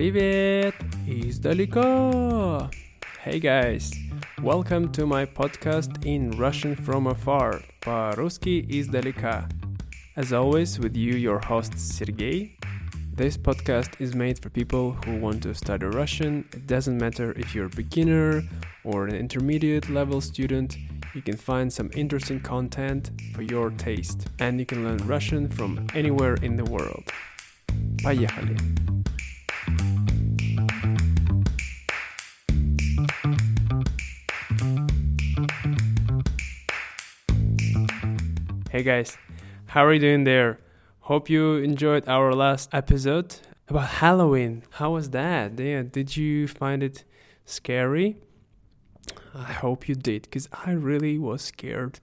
Привет издалека! Hey guys, welcome to my podcast in Russian from afar, по-русски издалека. As always, with you, your host Sergey. This podcast is made for people who want to study Russian. It doesn't matter if you're a beginner or an intermediate level student, you can find some interesting content for your taste, and you can learn Russian from anywhere in the world. Поехали! Hey guys, how are you doing there? Hope you enjoyed our last episode about Halloween. How was that? Yeah, did you find it scary? I hope you did, because I really was scared.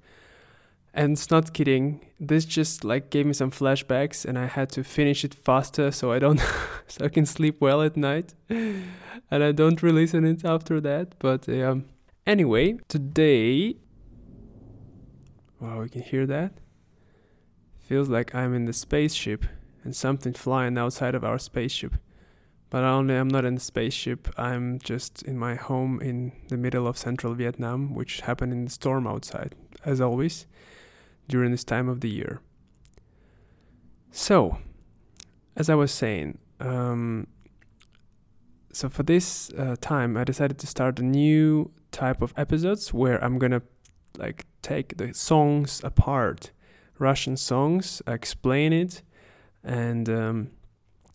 And it's not kidding. This just like gave me some flashbacks, and I had to finish it faster so I don't, so I can sleep well at night, and I don't re-listen it after that. But um, anyway, today, wow, you can hear that. Feels like I'm in the spaceship and something flying outside of our spaceship. But only I'm not in the spaceship. I'm just in my home in the middle of central Vietnam, which happened in the storm outside, as always, during this time of the year. So, as I was saying, um, so for this uh, time, I decided to start a new type of episodes where I'm gonna like take the songs apart, Russian songs, explain it, and um,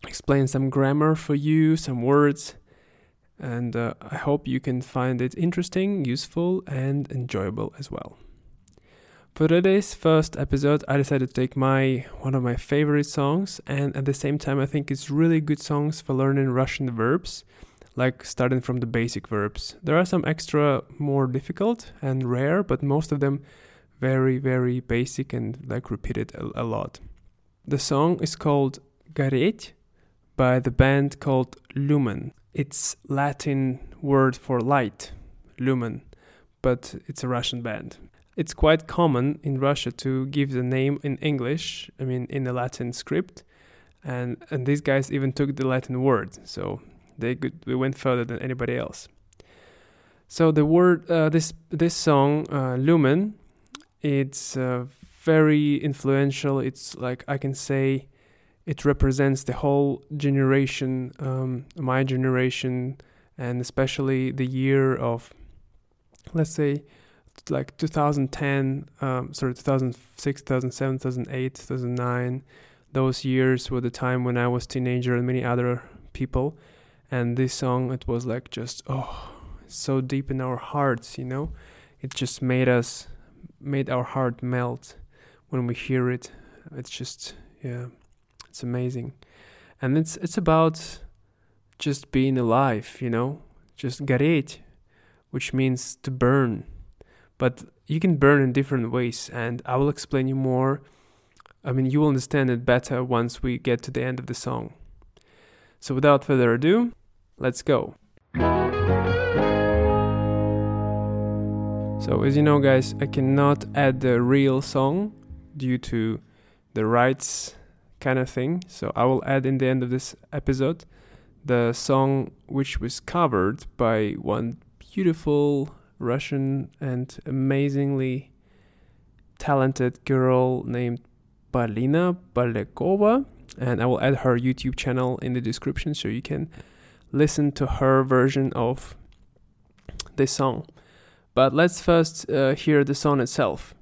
explain some grammar for you, some words, and uh, I hope you can find it interesting, useful, and enjoyable as well. For today's first episode, I decided to take my one of my favorite songs, and at the same time, I think it's really good songs for learning Russian verbs, like starting from the basic verbs. There are some extra more difficult and rare, but most of them very, very basic and like repeated a, a lot. The song is called Garet by the band called Lumen. It's Latin word for light, Lumen, but it's a Russian band. It's quite common in Russia to give the name in English, I mean in the Latin script, and and these guys even took the Latin word. So they could we went further than anybody else. So the word uh, this this song uh, Lumen, it's uh, very influential. It's like I can say it represents the whole generation, um, my generation, and especially the year of, let's say, like 2010, um, sorry, 2006, 2007, 2008, 2009. Those years were the time when I was teenager and many other people, and this song it was like just oh so deep in our hearts you know? It just made us made our heart melt when we hear it. It's just yeah it's amazing. And it's it's about just being alive you know? Just garet which means to burn. But you can burn in different ways and i will explain you more. I mean you will understand it better once we get to the end of the song. So without further ado, let's go. So, as you know, guys, I cannot add the real song due to the rights kind of thing. So I will add in the end of this episode the song which was covered by one beautiful Russian and amazingly talented girl named Polina Balekova And I will add her YouTube channel in the description so you can listen to her version of this song. But let's first uh, hear the song itself.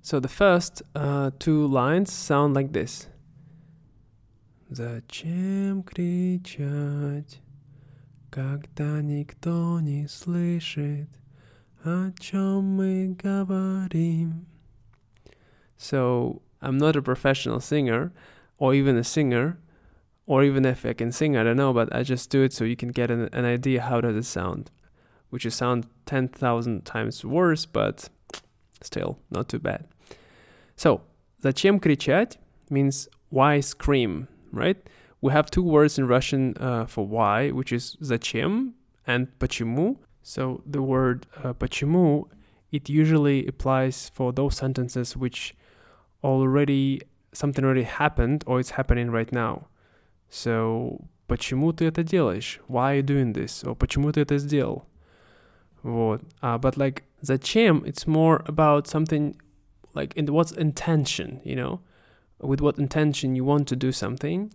So the first uh, two lines sound like this. Зачем кричать, когда никто не слышит, о чем мы говорим? So, I'm not a professional singer, or even a singer, or even if I can sing, I don't know, but I just do it so you can get an, an idea how does it sound, which is sound 10,000 times worse, but still not too bad. So, зачем кричать means why scream, right? We have two words in Russian uh, for why, which is зачем and почему. So the word uh, почему it usually applies for those sentences which already something already happened or it's happening right now. So почему ты это делаешь? Why are you doing this? Or почему ты это сделал? Вот. Uh, but like зачем, it's more about something like in what's intention, you know? With what intention you want to do something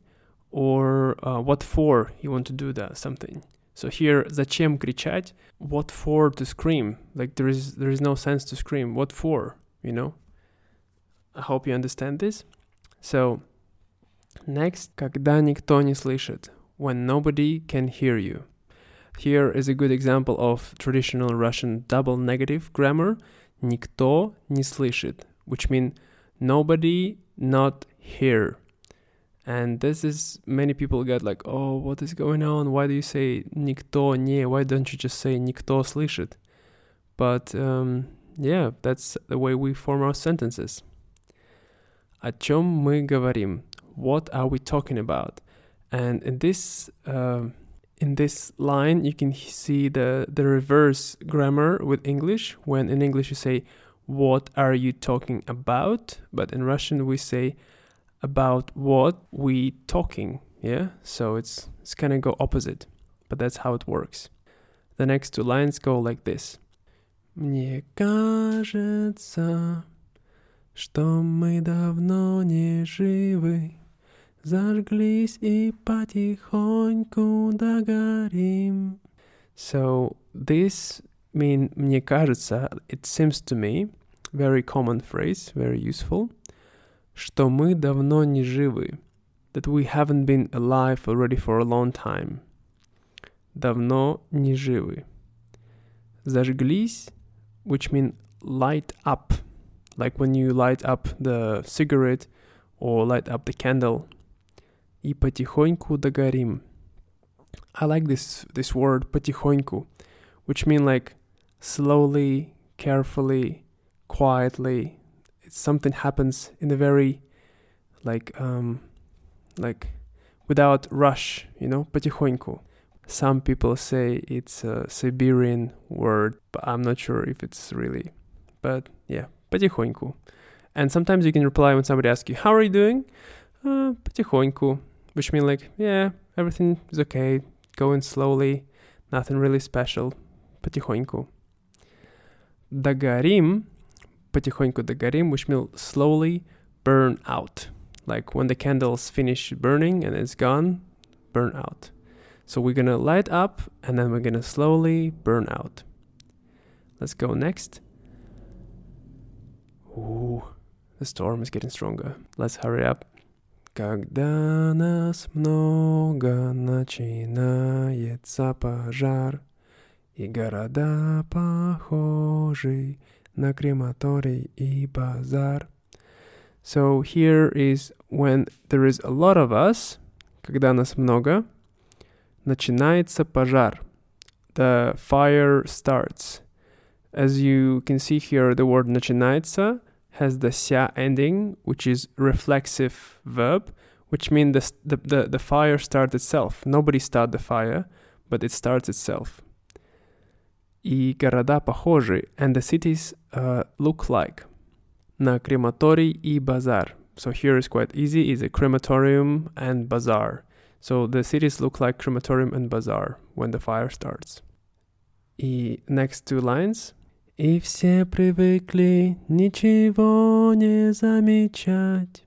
or uh, what for you want to do that something. So here, зачем кричать? What for to scream? Like there is there is no sense to scream. What for? You know. I hope you understand this. So next, когда никто не слышит, when nobody can hear you. Here is a good example of traditional Russian double negative grammar. Никто не слышит, which means nobody not here. And this is many people get like, oh, what is going on? Why do you say никто не? Why don't you just say никто слышит? But um, yeah, that's the way we form our sentences. О чем мы говорим? What are we talking about? And in this uh, in this line, you can see the the reverse grammar with English. When in English you say, "What are you talking about?" But in Russian we say about what we talking yeah so it's it's kind of go opposite but that's how it works the next two lines go like this Мне кажется, что мы давно не живы, зажглись и потихоньку догорим. So this mean мне кажется, it seems to me, very common phrase, very useful что мы давно не живы, that we haven't been alive already for a long time. Давно не живы. Зажглись, which mean light up, like when you light up the cigarette or light up the candle. И потихоньку догорим. I like this this word потихоньку, which mean like slowly, carefully, quietly, something happens in a very like um like without rush you know потихоньку some people say it's a siberian word but i'm not sure if it's really but yeah потихоньку and sometimes you can reply when somebody asks you how are you doing uh, потихоньку which means like yeah everything is okay going slowly nothing really special потихоньку догорим потихоньку догорим, which means slowly burn out. Like when the candles finish burning and it's gone, burn out. So we're gonna light up and then we're gonna slowly burn out. Let's go next. Ooh, the storm is getting stronger. Let's hurry up. Когда нас много, начинается пожар, и города похожи на крематорий и базар. So here is when there is a lot of us, когда нас много, начинается пожар. The fire starts. As you can see here, the word начинается has the ся ending, which is reflexive verb, which means the, the, the, the fire starts itself. Nobody started the fire, but it starts itself и города похожи, and the cities uh, look like. На крематорий и базар. So here is quite easy, is a crematorium and bazaar. So the cities look like crematorium and bazaar when the fire starts. И next two lines. И все привыкли ничего не замечать,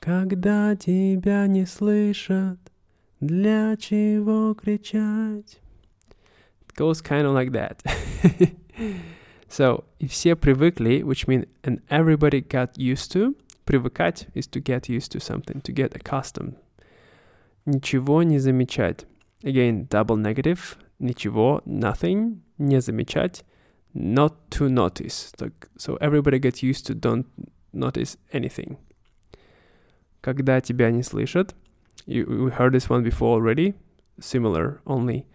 когда тебя не слышат, для чего кричать? goes kind of like that. so, if все привыкли, which means and everybody got used to, привыкать is to get used to something, to get accustomed. Ничего не замечать. Again, double negative. Ничего, nothing. Не замечать. Not to notice. So everybody gets used to don't notice anything. Когда тебя не слышат. You, we heard this one before already. Similar, only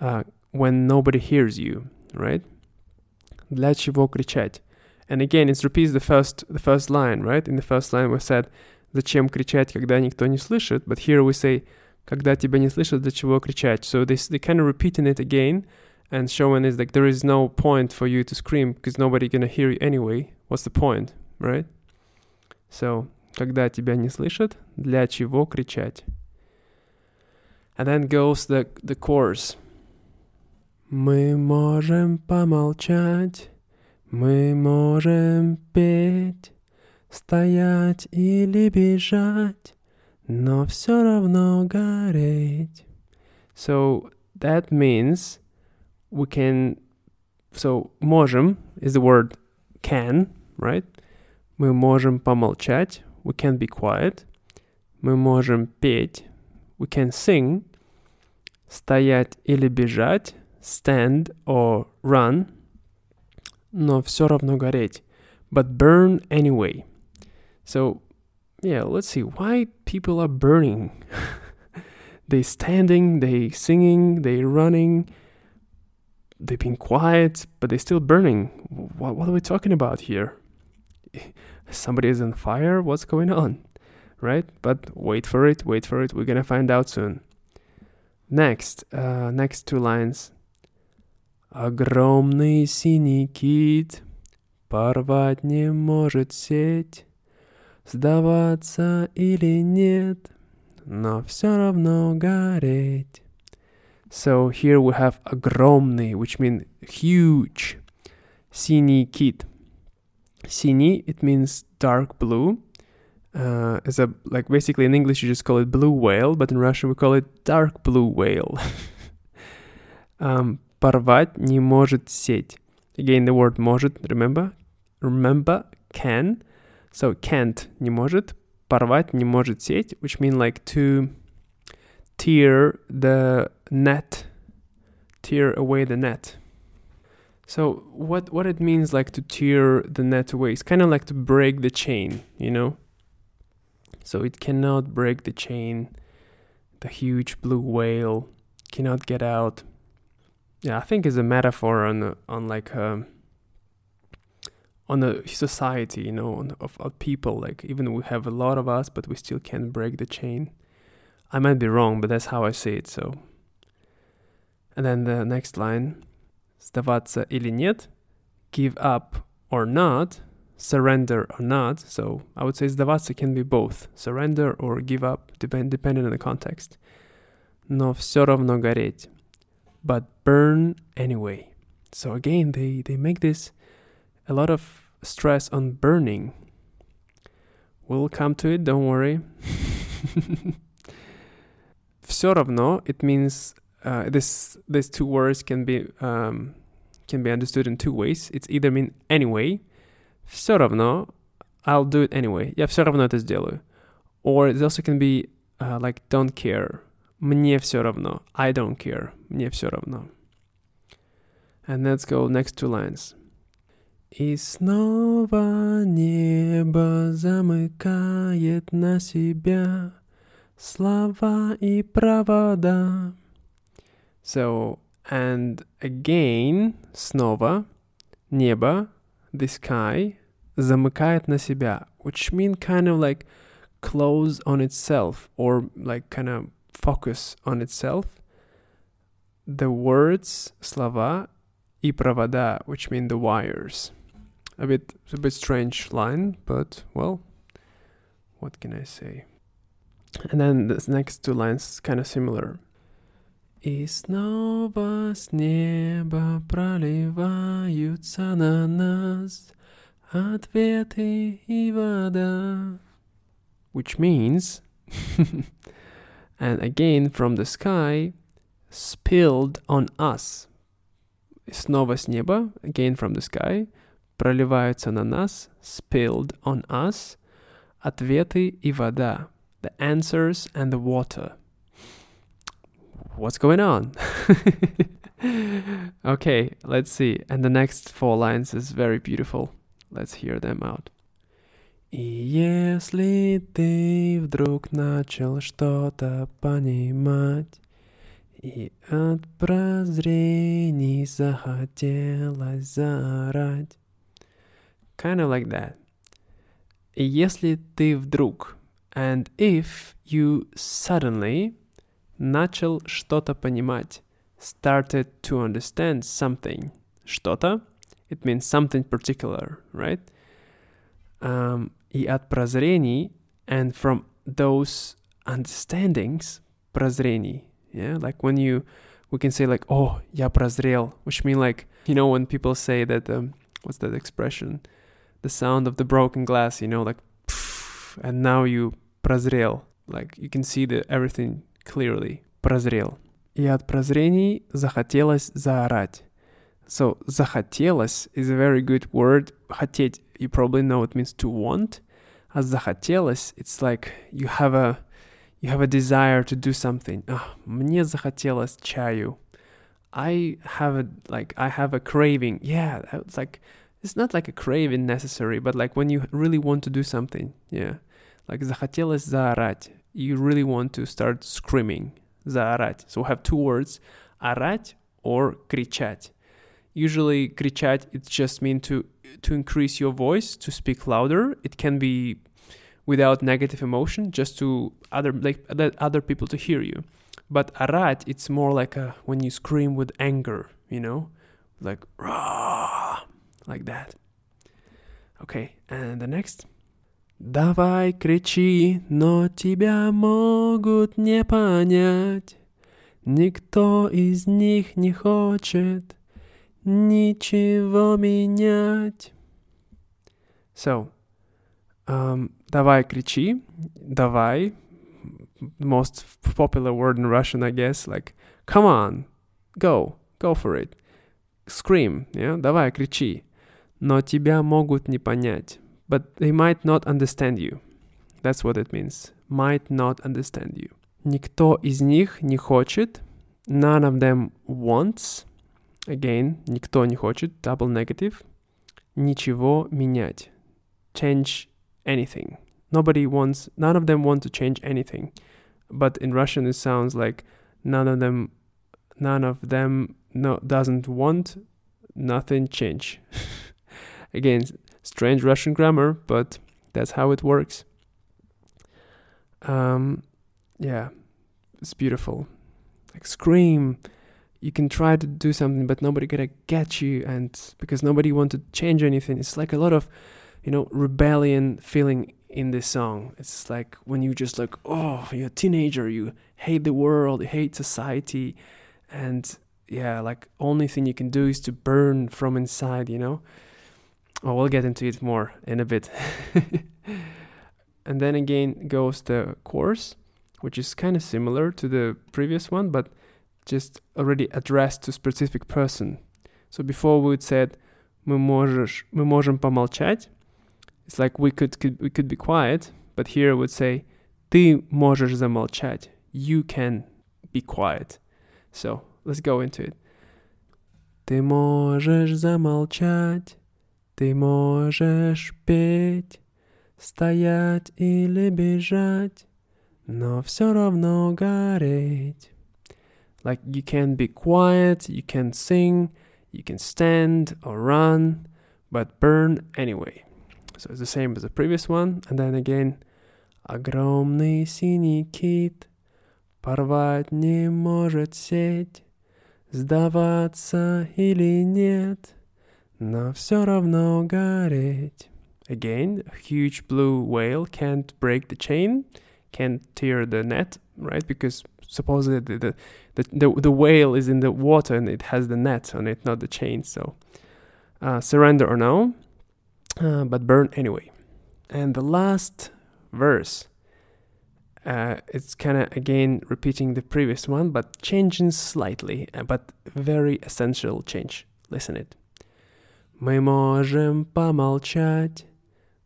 uh, when nobody hears you, right? Для чего кричать? And again, it repeats the first, the first line, right? In the first line we said, зачем кричать, когда никто не слышит? But here we say, когда тебя не слышат, для чего кричать? So this, they kind of repeating it again and showing is like there is no point for you to scream because nobody gonna hear you anyway. What's the point, right? So, когда тебя не слышат, для чего кричать? And then goes the, the chorus. Мы можем помолчать, мы можем петь, стоять или бежать, но все равно гореть. So that means we can. So можем is the word can, right? Мы можем помолчать. We can be quiet. Мы можем петь. We can sing. Стоять или бежать. Stand or run. Но все равно гореть. But burn anyway. So, yeah, let's see why people are burning. they standing, they singing, they running, they've been quiet, but they're still burning. What, what are we talking about here? Somebody is on fire? What's going on? Right? But wait for it, wait for it. We're gonna find out soon. Next, uh, next two lines. Огромный синий кит порвать не может сеть, сдаваться или нет, но все равно гореть. So here we have огромный, which means huge. Синий кит. Синий, it means dark blue. Uh, is a like basically in English you just call it blue whale, but in Russian we call it dark blue whale. um, порвать не может сеть. Again, the word может, remember? Remember, can. So can't не может, порвать не может сеть, which mean like to tear the net, tear away the net. So what what it means like to tear the net away? It's kind of like to break the chain, you know. So it cannot break the chain. The huge blue whale cannot get out. Yeah, I think it's a metaphor on on like um, on a society, you know, on, of, of people. Like even we have a lot of us, but we still can't break the chain. I might be wrong, but that's how I see it. So, and then the next line, сдаваться или нет, give up or not, surrender or not. So I would say сдаваться can be both, surrender or give up, depend depending on the context. Но все равно гореть, but burn anyway. So again, they they make this a lot of stress on burning. We'll come to it, don't worry. Все равно, it means uh, this these two words can be um, can be understood in two ways. It's either mean anyway, все равно, I'll do it anyway. Я все равно это сделаю. Or it also can be uh, like don't care. Мне все равно. I don't care. Мне все равно. And let's go next two lines. И снова небо замыкает на себя слова и провода. So, and again, снова, небо, the sky, замыкает на себя, which mean kind of like close on itself or like kind of focus on itself. The words, слова, и провода, which mean the wires. A bit, a bit strange line, but well, what can I say? And then the next two lines kind of similar. И снова с неба проливаются на нас ответы и вода. Which means, and again from the sky, spilled on us. Снова с неба, again from the sky, проливаются на нас, spilled on us, ответы и вода, the answers and the water. What's going on? okay, let's see. And the next four lines is very beautiful. Let's hear them out. И если ты вдруг начал что-то понимать, и от прозрений захотелось заорать. Kind of like that. И если ты вдруг, and if you suddenly начал что-то понимать, started to understand something. Что-то, it means something particular, right? Um, и от прозрений, and from those understandings, прозрений, Yeah, like when you, we can say like, oh, я прозрел, which mean like, you know, when people say that, um, what's that expression? The sound of the broken glass, you know, like, and now you прозрел, like you can see the everything clearly. Прозрел. И от прозрений захотелось заорать. So захотелось is a very good word. Хотеть, you probably know it means to want. А захотелось, it's like you have a you have a desire to do something. Oh, мне захотелось чаю. I have a like I have a craving. Yeah, it's like it's not like a craving necessary, but like when you really want to do something. Yeah. Like захотелось заорать. You really want to start screaming. Заорать. So we have two words. Орать or кричать. Usually кричать it just means to to increase your voice, to speak louder. It can be without negative emotion, just to other like let other people to hear you. But arat, it's more like a when you scream with anger, you know, like rah, like that. Okay, and the next. Давай кричи, но тебя могут не понять. Никто из них не хочет ничего менять. So, um, давай кричи, давай, most popular word in Russian, I guess, like, come on, go, go for it. Scream, yeah, давай кричи. Но тебя могут не понять. But they might not understand you. That's what it means. Might not understand you. Никто из них не хочет. None of them wants. Again, никто не хочет. Double negative. Ничего менять. Change anything. Nobody wants, none of them want to change anything. But in Russian, it sounds like none of them, none of them no, doesn't want nothing change. Again, strange Russian grammar, but that's how it works. Um, yeah, it's beautiful. Like scream, you can try to do something, but nobody gonna get you, and because nobody want to change anything, it's like a lot of you know, rebellion feeling in this song. It's like when you just like, oh, you're a teenager, you hate the world, you hate society, and yeah, like only thing you can do is to burn from inside, you know Oh, we'll get into it more in a bit. and then again goes the chorus, which is kind of similar to the previous one, but just already addressed to specific person. So before we would said мы можешь мы можем помолчать, it's like we could, could we could be quiet, but here I would say ты можешь замолчать. You can be quiet. So let's go into it. Ты можешь замолчать, Ты можешь петь, стоять или бежать, но все равно гореть. Like you can be quiet, you can sing, you can stand or run, but burn anyway. So it's the same as the previous one. And then again, огромный синий кит порвать не может сеть, сдаваться или нет, но все равно гореть. Again, a huge blue whale can't break the chain, can't tear the net, right? Because supposedly the, the, the, the whale is in the water and it has the net on it, not the chain. So uh, surrender or no. uh, but burn anyway. And the last verse, uh, it's kind of again repeating the previous one, but changing slightly, uh, but very essential change. Listen it. Мы можем помолчать,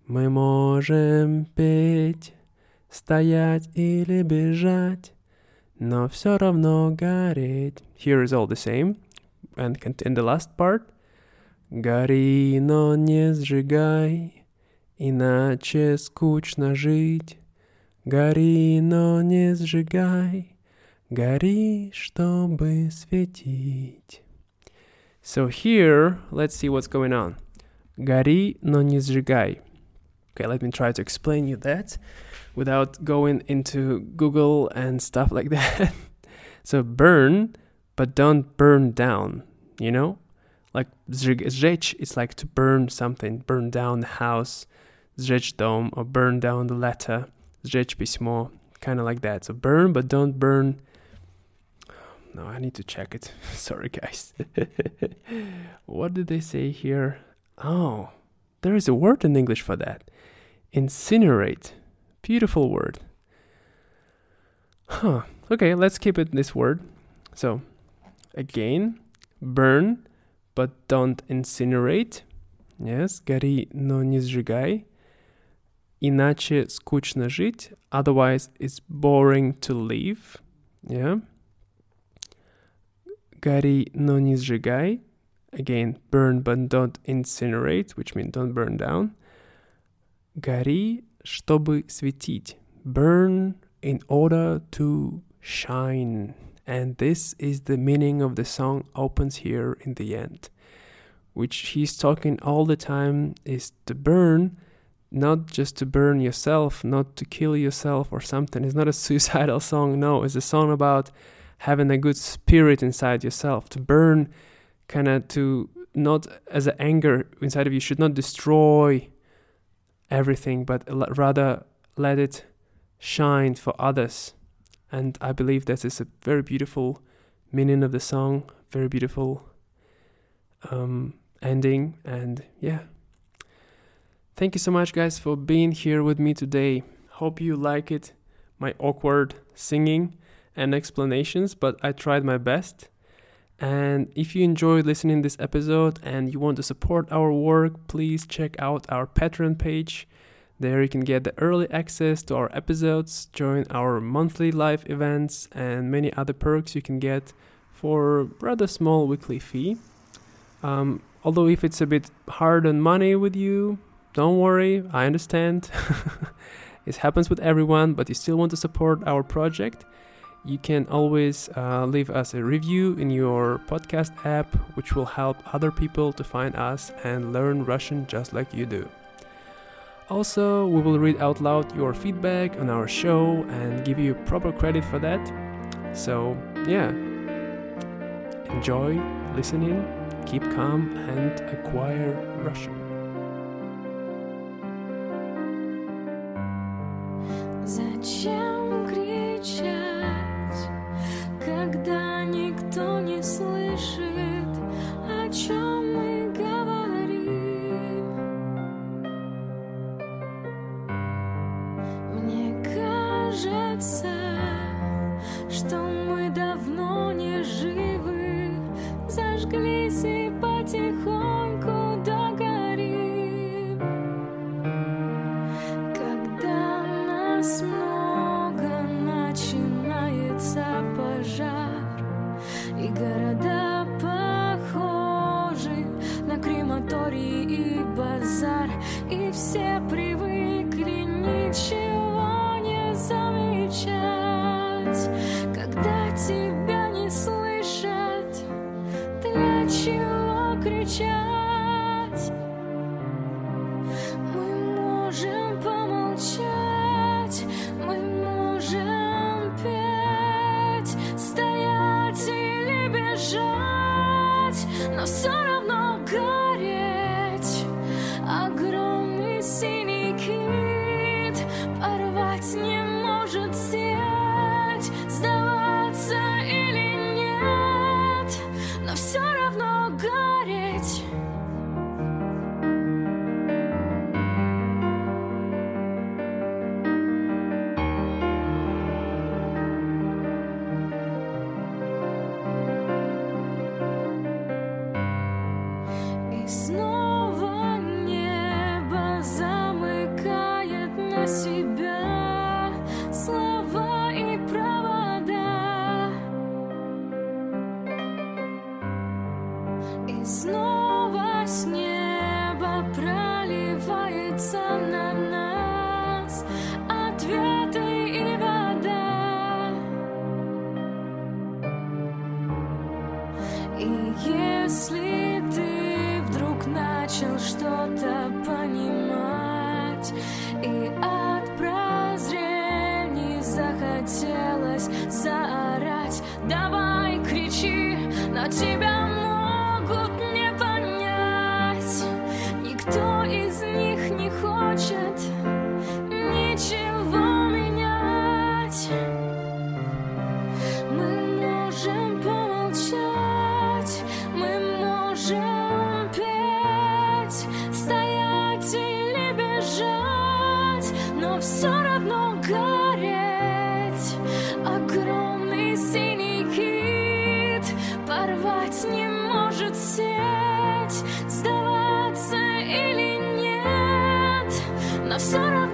мы можем петь, стоять или бежать, но все равно гореть. Here is all the same. And in the last part, Гори, но не сжигай, иначе скучно жить. Гори, но не сжигай, гори, чтобы светить. So here, let's see what's going on. Гори, но не сжигай. Okay, let me try to explain you that without going into Google and stuff like that. so burn, but don't burn down, you know? like zhech it's like to burn something burn down the house zhech dom or burn down the letter zhech pismo kind of like that so burn but don't burn No, I need to check it. Sorry, guys. what did they say here? Oh, there is a word in English for that. Incinerate. Beautiful word. Huh. Okay, let's keep it this word. So, again, burn, but don't incinerate. Yes, гори, но не сжигай. Иначе скучно жить. Otherwise, it's boring to live. Yeah. Гори, но не сжигай. Again, burn but don't incinerate, which means don't burn down. Гори, чтобы светить. Burn in order to shine. And this is the meaning of the song opens here in the end. Which he's talking all the time is to burn, not just to burn yourself, not to kill yourself or something. It's not a suicidal song, no, it's a song about having a good spirit inside yourself, to burn kind of to not as an anger inside of you should not destroy everything but rather let it shine for others. And i believe that is a very beautiful meaning of the song very beautiful um, ending and yeah. Thank you so much guys for being here with me today. Hope you like it. My awkward singing and explanations but i tried my best and if you enjoyed listening this episode and you want to support our work, please check out our Patreon page. There you can get the early access to our episodes, join our monthly live events, and many other perks you can get for rather small weekly fee. Um, although if it's a bit hard on money with you, don't worry, I understand. it happens with everyone, but you still want to support our project you can always uh, leave us a review in your podcast app, which will help other people to find us and learn Russian just like you do. Also, we will read out loud your feedback on our show and give you proper credit for that. So, yeah, enjoy listening, keep calm, and acquire Russian. Christmas. Тебя sun